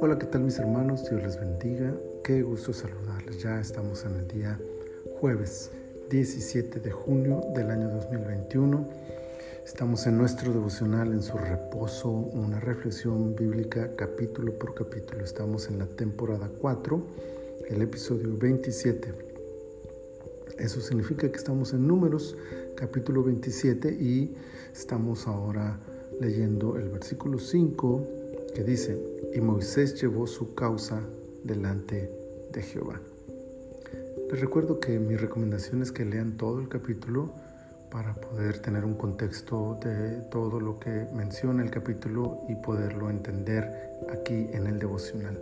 Hola, ¿qué tal mis hermanos? Dios les bendiga. Qué gusto saludarles. Ya estamos en el día jueves 17 de junio del año 2021. Estamos en nuestro devocional en su reposo, una reflexión bíblica capítulo por capítulo. Estamos en la temporada 4, el episodio 27. Eso significa que estamos en números capítulo 27 y estamos ahora leyendo el versículo 5 que dice, y Moisés llevó su causa delante de Jehová. Les recuerdo que mi recomendación es que lean todo el capítulo para poder tener un contexto de todo lo que menciona el capítulo y poderlo entender aquí en el devocional.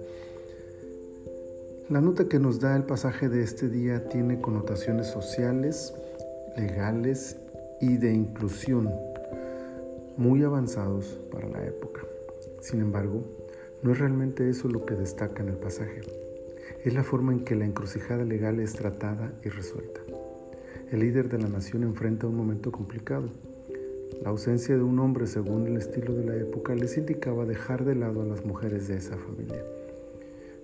La nota que nos da el pasaje de este día tiene connotaciones sociales, legales y de inclusión muy avanzados para la época. Sin embargo, no es realmente eso lo que destaca en el pasaje. Es la forma en que la encrucijada legal es tratada y resuelta. El líder de la nación enfrenta un momento complicado. La ausencia de un hombre según el estilo de la época les indicaba dejar de lado a las mujeres de esa familia.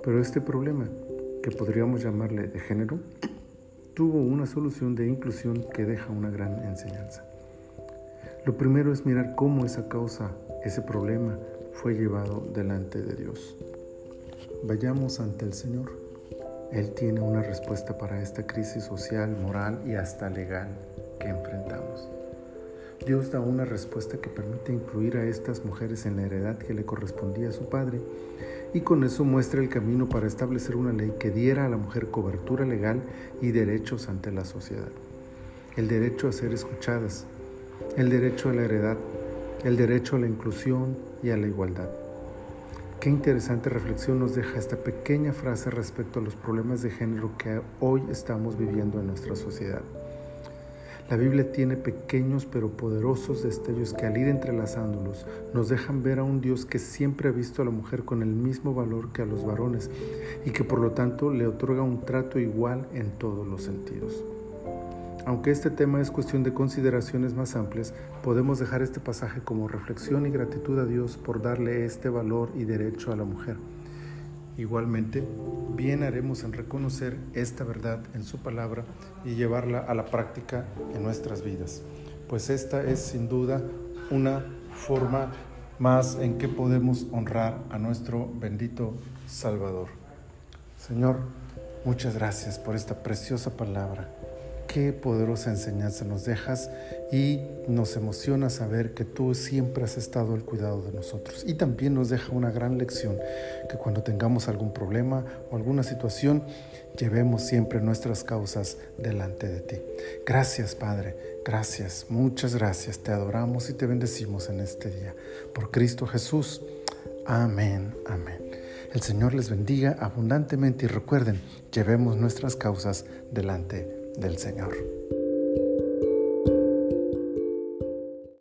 Pero este problema, que podríamos llamarle de género, tuvo una solución de inclusión que deja una gran enseñanza. Lo primero es mirar cómo esa causa, ese problema, fue llevado delante de Dios. Vayamos ante el Señor. Él tiene una respuesta para esta crisis social, moral y hasta legal que enfrentamos. Dios da una respuesta que permite incluir a estas mujeres en la heredad que le correspondía a su padre y con eso muestra el camino para establecer una ley que diera a la mujer cobertura legal y derechos ante la sociedad. El derecho a ser escuchadas, el derecho a la heredad, el derecho a la inclusión y a la igualdad. Qué interesante reflexión nos deja esta pequeña frase respecto a los problemas de género que hoy estamos viviendo en nuestra sociedad. La Biblia tiene pequeños pero poderosos destellos que al ir entrelazándolos nos dejan ver a un Dios que siempre ha visto a la mujer con el mismo valor que a los varones y que por lo tanto le otorga un trato igual en todos los sentidos. Aunque este tema es cuestión de consideraciones más amplias, podemos dejar este pasaje como reflexión y gratitud a Dios por darle este valor y derecho a la mujer. Igualmente, bien haremos en reconocer esta verdad en su palabra y llevarla a la práctica en nuestras vidas, pues esta es sin duda una forma más en que podemos honrar a nuestro bendito Salvador. Señor, muchas gracias por esta preciosa palabra qué poderosa enseñanza nos dejas y nos emociona saber que tú siempre has estado al cuidado de nosotros. Y también nos deja una gran lección, que cuando tengamos algún problema o alguna situación, llevemos siempre nuestras causas delante de ti. Gracias, Padre, gracias, muchas gracias. Te adoramos y te bendecimos en este día. Por Cristo Jesús. Amén, amén. El Señor les bendiga abundantemente y recuerden, llevemos nuestras causas delante de del Señor.